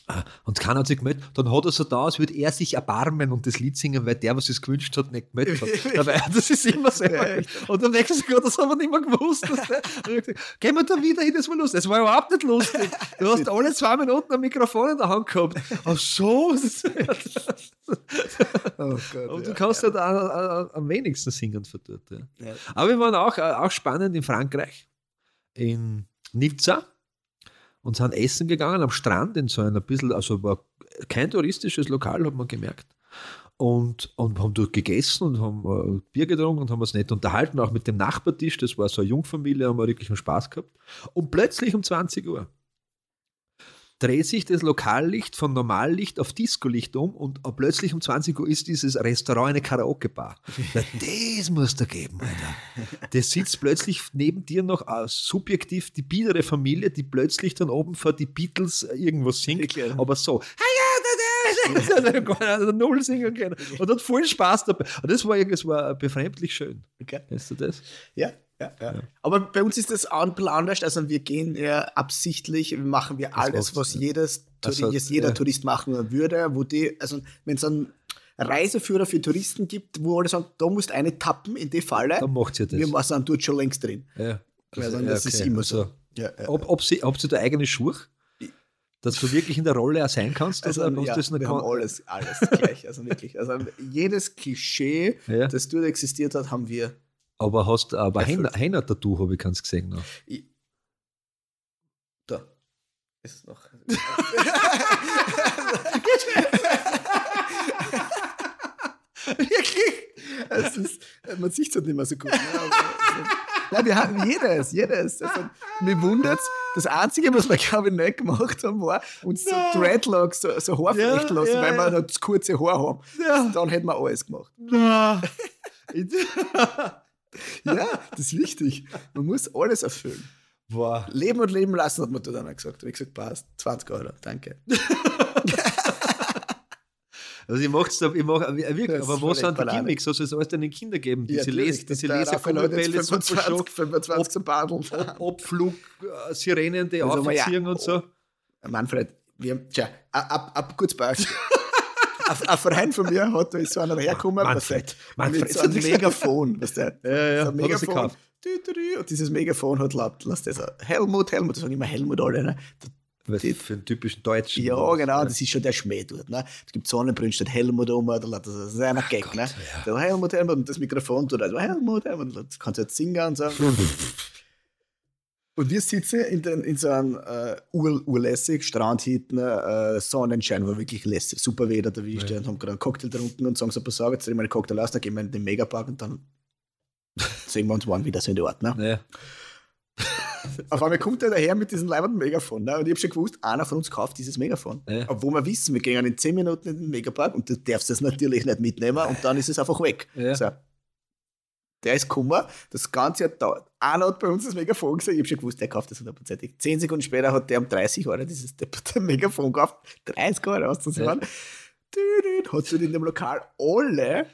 Ah, Und keiner hat sich gemeldet. Dann hat er so da, als würde er sich erbarmen und das Lied singen, weil der, was es gewünscht hat, nicht gemeldet hat. [laughs] Dabei, das ist immer so. Ja, echt. und am nächsten Tag, das haben wir nicht mehr gewusst. dass der- [laughs] Gehen wir da wieder hin, das war lustig. Das war überhaupt nicht lustig. Du hast alle zwei Minuten ein Mikrofon in der Hand gehabt. Ach so. Oh Gott, Und ja. du kannst halt am- wenigsten singen. Ja. Ja. Aber wir waren auch, äh, auch spannend in Frankreich, in Nizza und sind essen gegangen am Strand in so ein bisschen, also war kein touristisches Lokal, hat man gemerkt. Und, und haben dort gegessen und haben äh, Bier getrunken und haben uns nett unterhalten, auch mit dem Nachbartisch. Das war so eine Jungfamilie, haben wir wirklich einen Spaß gehabt. Und plötzlich um 20 Uhr dreht sich das Lokallicht von Normallicht auf Discolicht um und plötzlich um 20 Uhr ist dieses Restaurant eine Karaoke-Bar. [laughs] Das muss da geben, Alter. Das sitzt plötzlich neben dir noch äh, subjektiv die biedere Familie, die plötzlich dann oben vor die Beatles äh, irgendwas singt, aber so. [laughs] Null singen können. Und hat voll Spaß dabei. Und das war, das war befremdlich schön. Okay. Kennst du das? Ja, ja, ja. Aber bei uns ist das ein bisschen anders. Also wir gehen ja absichtlich, machen wir alles, was jedes, Also, Tourist, jeder. Tourist machen würde, wo die, also wenn es einen Reiseführer für Touristen gibt, wo alle sagen, da musst du eine tappen, in die Falle, Dann macht sie das. wir sind dort schon längst drin. Ja. Also, das ist immer so. Ja, ja. Ob, ob sie, habt ihr da eigene Schuhe? Dass du wirklich in der Rolle auch sein kannst? Also, oder ja, das wir haben alles, alles gleich. Also wirklich. Also jedes Klischee, Ja. das dort existiert hat, haben wir. Aber hast aber Erfüllt. Henna-Tattoo, habe ich ganz gesehen. Noch. Ich, da. Ist noch. [laughs] Wirklich? Es ist, man sieht es halt nicht mehr so gut. Ne? Aber. Nein, wir haben jedes, jedes. Also, mir wundert Das Einzige, was wir, glaube ich, nicht gemacht haben, war uns so Dreadlocks, so, so Haar Ja, lassen, ja, weil wir ja. noch zu kurze Haare haben. Ja. Dann hätten wir alles gemacht. Na. [laughs] [laughs] Ja, das ist wichtig. Man muss alles erfüllen. Boah. Leben und leben lassen, hat man da dann gesagt. Ich gesagt, passt, 20 Euro, danke. [laughs] Also ich mach's ich mach, wirklich, Das ist aber wo sind die. Gimmicks? Soll es alles den Kindern geben? Diese, natürlich, Les, diese 25, Superschock, 25 zum Badeln. [laughs] Ob- Obflug, äh, Sirenen, die Also, aber ja. aufziehen und so. Manfred, wir haben, tja, ab, ab, kurz. Ein [laughs] ein Verein von mir hat, da ist so einer hergekommen, Manfred, Manfred, mit so einem Megafon, weißt du? Ja, ja, so ein Megafon. Und dieses Megafon hat laut, lass das so, Helmut, Helmut, das sagen immer Helmut alle, ne? Was für einen typischen Deutschen. Ja, genau, das ist schon der Schmäh dort. Ne? Es gibt Sonnenbrünn, steht Helmut um, da das das ist einer Gag. ne? Der Helmut, Helmut, und das Mikrofon tut also Helmut, Helmut, das kannst du jetzt singen und so. [laughs] Und wir sitzen in, den, in so einem äh, ur, urlässig Strand hinten, äh, Sonnenschein, war wirklich lässig, super Wetter erwischt Ja. und haben gerade einen Cocktail getrunken und sagen so, pass auf, jetzt trinken wir einen Cocktail aus, dann gehen wir in den Megapark und dann [laughs] sehen wir uns morgen wieder so in der Ort. Ne? Ja. Auf einmal kommt er daher mit diesem leibenden Megafon. Ne? Und ich habe schon gewusst, einer von uns kauft dieses Megafon. Ja. Obwohl wir wissen, wir gehen in 10 Minuten in den Megapark und du darfst es natürlich nicht mitnehmen und dann ist es einfach weg. Ja. So. Der ist gekommen, das ganze Jahr dauert. Einer hat bei uns das Megafon gesehen, ich habe schon gewusst, der kauft das hundertprozentig. Zehn Sekunden später hat der um 30 Euro dieses [laughs] Megafon gekauft. 30 Euro, das Ja. ja. Hat sie in dem Lokal alle,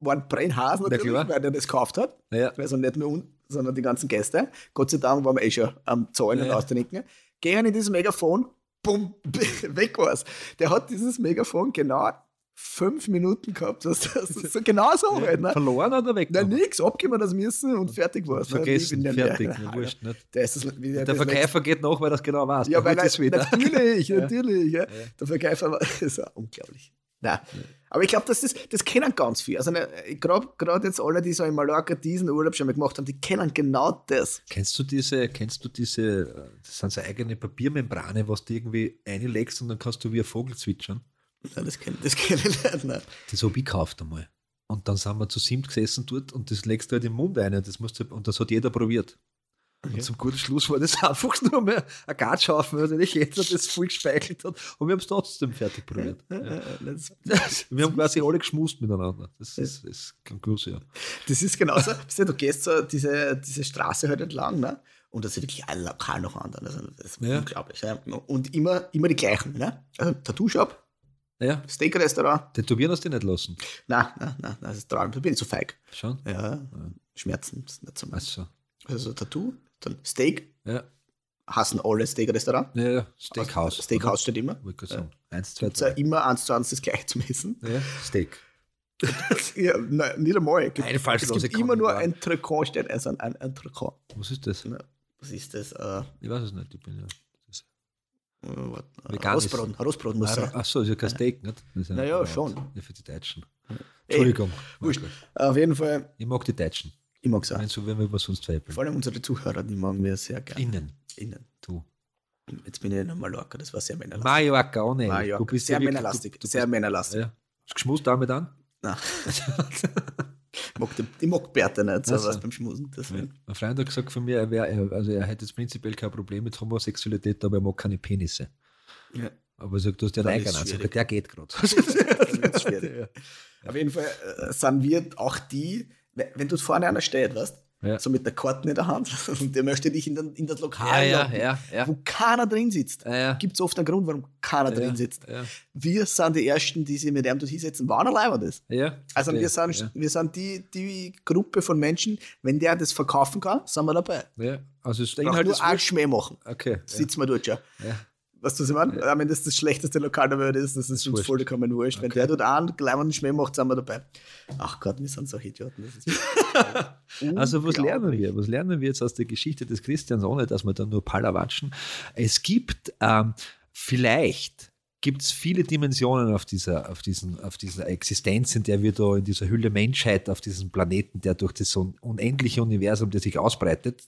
waren Brennhasen Na natürlich, klar. weil der das gekauft hat. Ja. Also nicht nur uns, sondern die ganzen Gäste. Gott sei Dank waren wir eh schon am Zahlen und Ja. Austrinken. Gehen in dieses Megafon, bumm, [laughs] weg war's. Der hat dieses Megafon genau fünf Minuten gehabt. Das, das [laughs] ist so genau so halt, ne? Verloren oder weg? Nein, nix, abgeben das müssen und fertig war's. ne? Vergessen, Ich bin fertig, der- wurscht. Nicht? Der, ist das, wie Der das Verkäufer geht nach, weil das genau weiß. ja, Der weil er, wieder. natürlich, [laughs] Ja. natürlich. Ja. Der Verkäufer war [laughs] ist auch unglaublich. Nein. Aber ich glaube, das, ist, das kennen ganz viele. Also gerade jetzt alle, die so in Mallorca diesen Urlaub schon mal gemacht haben, die kennen genau das. Kennst du diese, kennst du diese, äh, das sind so eigene Papiermembrane, was du irgendwie einlegst und dann kannst du wie ein Vogel zwitschern? Ja, das kenne das [laughs] kenn ich nicht. Nein. Das habe ich gekauft einmal. Und dann sind wir zu siebt gesessen dort und das legst du halt im Mund ein und das, musst du, und das hat jeder probiert. Und zum guten Schluss war das [laughs] einfach nur mehr ein Gatschhaufen, also nicht jeder das voll gespeichelt hat. Und wir haben es trotzdem fertig probiert. Ja. Das, [laughs] Wir haben quasi alle geschmust miteinander. Das ist, das ist Konkurs, ja. das ist genauso. Du, gehst so diese, diese Straße halt entlang, ne? Und da sind wirklich ein Lokal nach anderen. Also das ist Ja. unglaublich. Ja. Und immer, immer die gleichen. Ne? Also Tattoo-Shop, Ja, Steak-Restaurant. tätowieren hast du nicht lassen. Nein, nein, nein, das ist Traum. Da bin ich zu feig. Schon? Ja, Schmerzen ist nicht so. Also, Also Tattoo, dann Steak, ja. hassen alle Steak-Restaurant. Ja, ja. Steakhouse. Steakhouse steht immer. Wollte ich sagen. Eins, zwei, Ist ja drei. immer eins zu eins das gleiche zum Essen. Ja, Steak. [laughs] ja, nein, nicht einmal. Gibt, Einfallslose es gibt immer nur ein Trikot, steht also ein, ein, ein Trikot. Was ist das? Ja, Was ist das? Äh, Ich weiß es nicht. Ich bin ja. Das äh, Rostbraten muss sein. Ach so, ist ja kein Steak, nicht? Ja Naja, schon. Ja, für die Deutschen. Entschuldigung. wurscht. Auf jeden Fall, Ich mag die Deutschen. ich mag es auch. Wenn so, wenn wir über sonst veräppeln. Vor allem unsere Zuhörer, die mögen wir sehr gerne. Innen. Innen. Du. Jetzt bin ich in Mallorca, das war sehr männerlastig. Mallorca, auch nicht. Mallorca, Du bist sehr ja männerlastig. Du, du sehr männerlastig. ja. Geschmust damit an? Nein. [laughs] [laughs] ich, mag die, ich mag Bärte nicht, so Ach so. was beim Schmusen. Deswegen. Ein Freund hat gesagt von mir, er, wär, also er hätte jetzt prinzipiell kein Problem mit Homosexualität, aber er mag keine Penisse. Ja. Aber er sagt, du hast ja einen eigenen Anzug. Der geht gerade. [laughs] [laughs] Schwierig. Auf jeden Fall äh, sind wir auch die, wenn wenn du vorne einer steht, weißt Ja. so mit der Karten in der Hand [laughs] und der möchte dich in, den, in das Lokal locken, ja, ja. wo keiner drin sitzt. Ja, ja. Gibt es oft einen Grund, warum keiner Ja, drin sitzt. ja. Wir sind die Ersten, die sich mit dem dort hinsetzen, wann leibend ist. Ja, Also wir sind, wir sind die, die Gruppe von Menschen, wenn der das verkaufen kann, sind wir dabei. Ja. ja. Also Braucht Inhalt nur ist einen. Schmäh machen. Okay. Sitzen wir dort schon. Ja. Weißt du, was ich meine? Ja. Wenn das das schlechteste Lokal der Welt ist, das ist uns vollkommen wurscht. Wenn Okay. der dort einen kleinen Schmäh macht, sind wir dabei. Ach Gott, wir sind so Idioten. [laughs] Also was lernen wir? Was lernen wir jetzt aus der Geschichte des Christians, ohne dass wir da nur Palawatschen? Es gibt ähm, vielleicht gibt es viele Dimensionen auf dieser, auf, diesen, auf dieser Existenz, in der wir da in dieser Hülle Menschheit auf diesem Planeten, der durch das un unendliche Universum, der sich ausbreitet,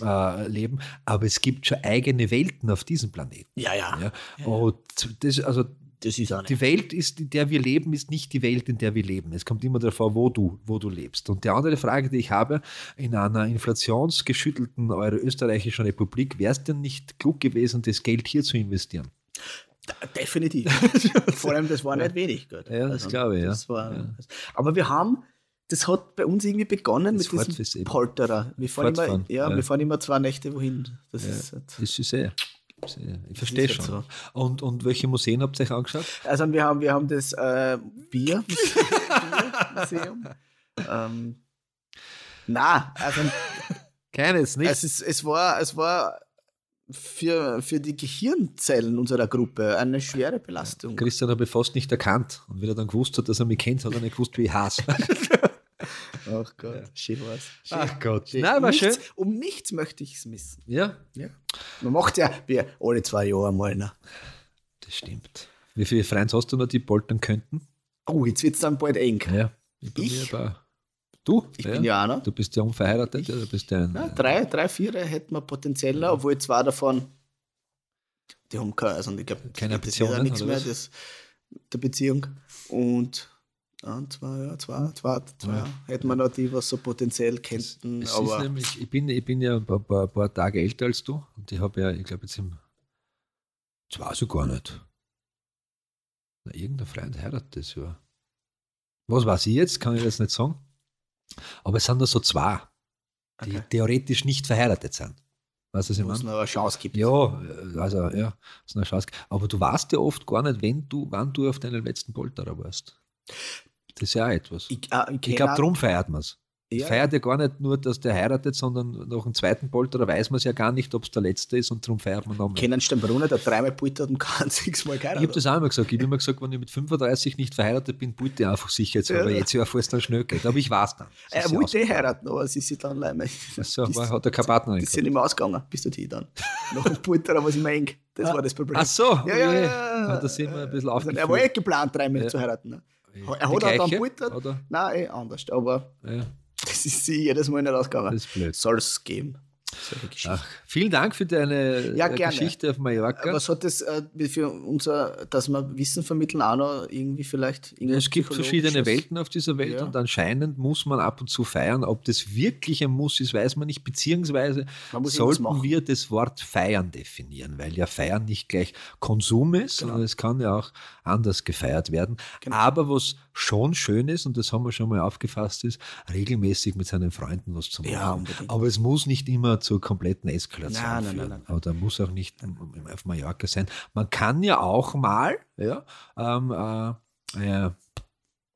äh, leben. Aber es gibt schon eigene Welten auf diesem Planeten. Ja, ja. Ja? Und das, also. Die Welt, ist, in der wir leben, ist nicht die Welt, in der wir leben. Es kommt immer davor, wo du, wo du lebst. Und die andere Frage, die ich habe, in einer inflationsgeschüttelten österreichischen Republik, wäre es denn nicht klug gewesen, das Geld hier zu investieren? Definitiv. [laughs] Vor allem, das war nicht wenig Geld. Ja, das glaube ich, ja. das War, Ja. Aber wir haben, das hat bei uns irgendwie begonnen Das mit diesem. Polterer. Wir fahren, immer, ja, ja. wir fahren immer zwei Nächte wohin. Das Ja. ist halt, ist sehr. sehr ich verstehe ist schon. halt Und, und welche Museen habt ihr euch angeschaut? also wir haben, wir haben das äh, Bier [laughs] Biermuseum. ähm, na, also Keines, nicht? es, ist, es war, es war für, für die Gehirnzellen unserer Gruppe eine schwere Belastung. Christian habe ich fast nicht erkannt. Und wie er dann gewusst hat, dass er mich kennt, hat er nicht gewusst, wie ich heiße. [laughs] Ach Gott, schön war's. Schön. Ach Gott. Schön. Nein, um war schön. nichts, Um nichts möchte ich es missen. Ja, Ja. Man macht ja wir alle zwei Jahre mal. Ne? das stimmt. Wie viele Freunde hast du noch, die poltern könnten? Oh, jetzt wird es dann bald eng. Ja. Ich? Ich? Mir bei, du? Ich bin ja einer. Du bist ja unverheiratet, ja, du bist ja ein, Ja, drei, drei, vier hätten wir potenziell, noch, obwohl zwei davon, die haben keine, also ich glaube, Keine das auch Beziehungen, nichts mehr das, der Beziehung. Und ein, zwei, ja, zwei, zwei, zwei Ja. hätten wir noch die, was so potenziell kennten. Es aber nämlich, ich bin, ich bin ja ein paar, paar, paar Tage älter als du und ich habe ja, ich glaube jetzt im, das weiß ich gar nicht. Na, irgendein Freund heiratet das Jahr. Was weiß ich jetzt, kann ich jetzt nicht sagen. Aber es sind nur so zwei, die Okay. theoretisch nicht verheiratet sind. Weißt du, was ich wo es meine? noch eine Chance gibt. Ja, also ja, ist eine Chance. Aber du weißt ja oft gar nicht, wenn du, wann du auf deinen letzten Polterer warst. Das ist ja auch etwas. Ich, Ich, äh, ich, kenn glaube, darum feiert man es. Ja. Feiert ja gar nicht nur, dass der heiratet, sondern nach dem zweiten Polterer weiß man es ja gar nicht, ob es der letzte ist und darum feiert man nochmal. Ich kenne einen Steinbrunner, der dreimal poltert und kein einziges Mal Ich habe das auch immer gesagt. Ich habe immer gesagt, wenn ich mit 35 nicht verheiratet bin, ich einfach sicher jetzt, Ja. aber jetzt ja, falls es dann schnell geht. Aber ich weiß dann. [laughs] Er ja wollte eh heiraten, aber sie sind dann leider. So, war, hat er keine Partnerin Die sind nicht mehr ausgegangen, bis du die dann. Nach dem Polterer war es immer eng. Das war das Problem. Ach so, Ja, ja, ui. ja. Ah, da sind wir ein bisschen Also, aufgeführt. er war eh geplant, dreimal Ja. zu heiraten. Ne? Er hat auch dann poltert. Nein, eh anders. Aber Ja, [laughs] das ist jedes Mal das ist blöd. Soll es geben. Ach, vielen Dank für deine Ja, äh. Geschichte auf Mallorca. Was hat das äh, für unser, dass wir Wissen vermitteln, auch noch irgendwie vielleicht? Es gibt verschiedene? Welten auf dieser Welt Ja. und anscheinend muss man ab und zu feiern. Ob das wirklich ein Muss ist, weiß man nicht. Beziehungsweise Man sollten wir das Wort feiern definieren, weil ja feiern nicht gleich Konsum ist, Genau. sondern es kann ja auch anders gefeiert werden. Genau. Aber was schon schön ist, und das haben wir schon mal aufgefasst, ist, regelmäßig mit seinen Freunden was zu machen. Ja. Aber es muss nicht immer zur kompletten Eskalation Nein, nein, führen. nein, nein. Oder muss auch nicht auf Mallorca sein. Man kann ja auch mal ja, ähm, äh, äh,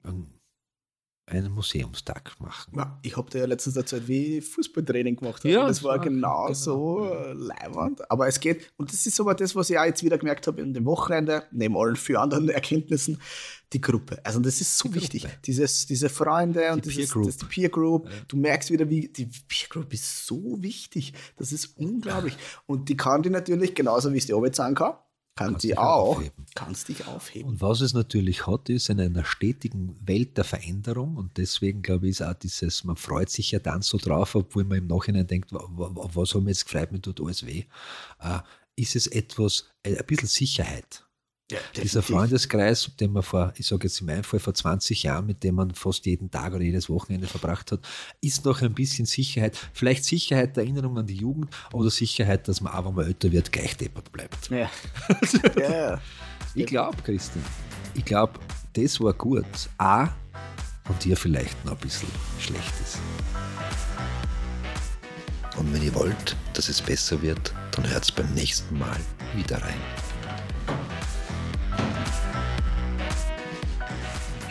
einen- Museumstag machen. Ja, ich habe dir ja letztens erzählt, wie ich Fußballtraining gemacht habe. Ja, das war das war- genau, genau, so äh, leiwand. Aber es geht, und das ist aber das, was ich auch jetzt wieder gemerkt habe in dem Wochenende, neben allen vier anderen Erkenntnissen, die Gruppe. Also das ist so Die wichtig. Gruppe. Dieses, diese Freunde und Die dieses, Peer Group. Das, Peer Group. Du merkst wieder, wie die Peer Group ist so wichtig. Das ist unglaublich. Und die kann die natürlich, genauso wie es die Arbeit sein kann, kann Kannst die auch aufheben. kannst dich aufheben. Und was es natürlich hat, ist in einer stetigen Welt der Veränderung und deswegen glaube ich, ist auch dieses, man freut sich ja dann so drauf, obwohl man im Nachhinein denkt, wa- wa- was haben wir jetzt gefreut, mir tut alles weh, äh, ist es etwas, äh, ein bisschen Sicherheit. Ja, Dieser. Freundeskreis, den man vor, ich sage jetzt in meinem Fall vor 20 Jahren, mit dem man fast jeden Tag oder jedes Wochenende verbracht hat, ist noch ein bisschen Sicherheit. Vielleicht Sicherheit der Erinnerung an die Jugend oder Sicherheit, dass man auch, wenn man älter wird, gleich deppert bleibt. Ja. [laughs] ja. Ich glaube, Christian, ich glaube, das war gut. A, und dir vielleicht noch ein bisschen schlecht ist. Und wenn ihr wollt, dass es besser wird, dann hört's beim nächsten Mal wieder rein.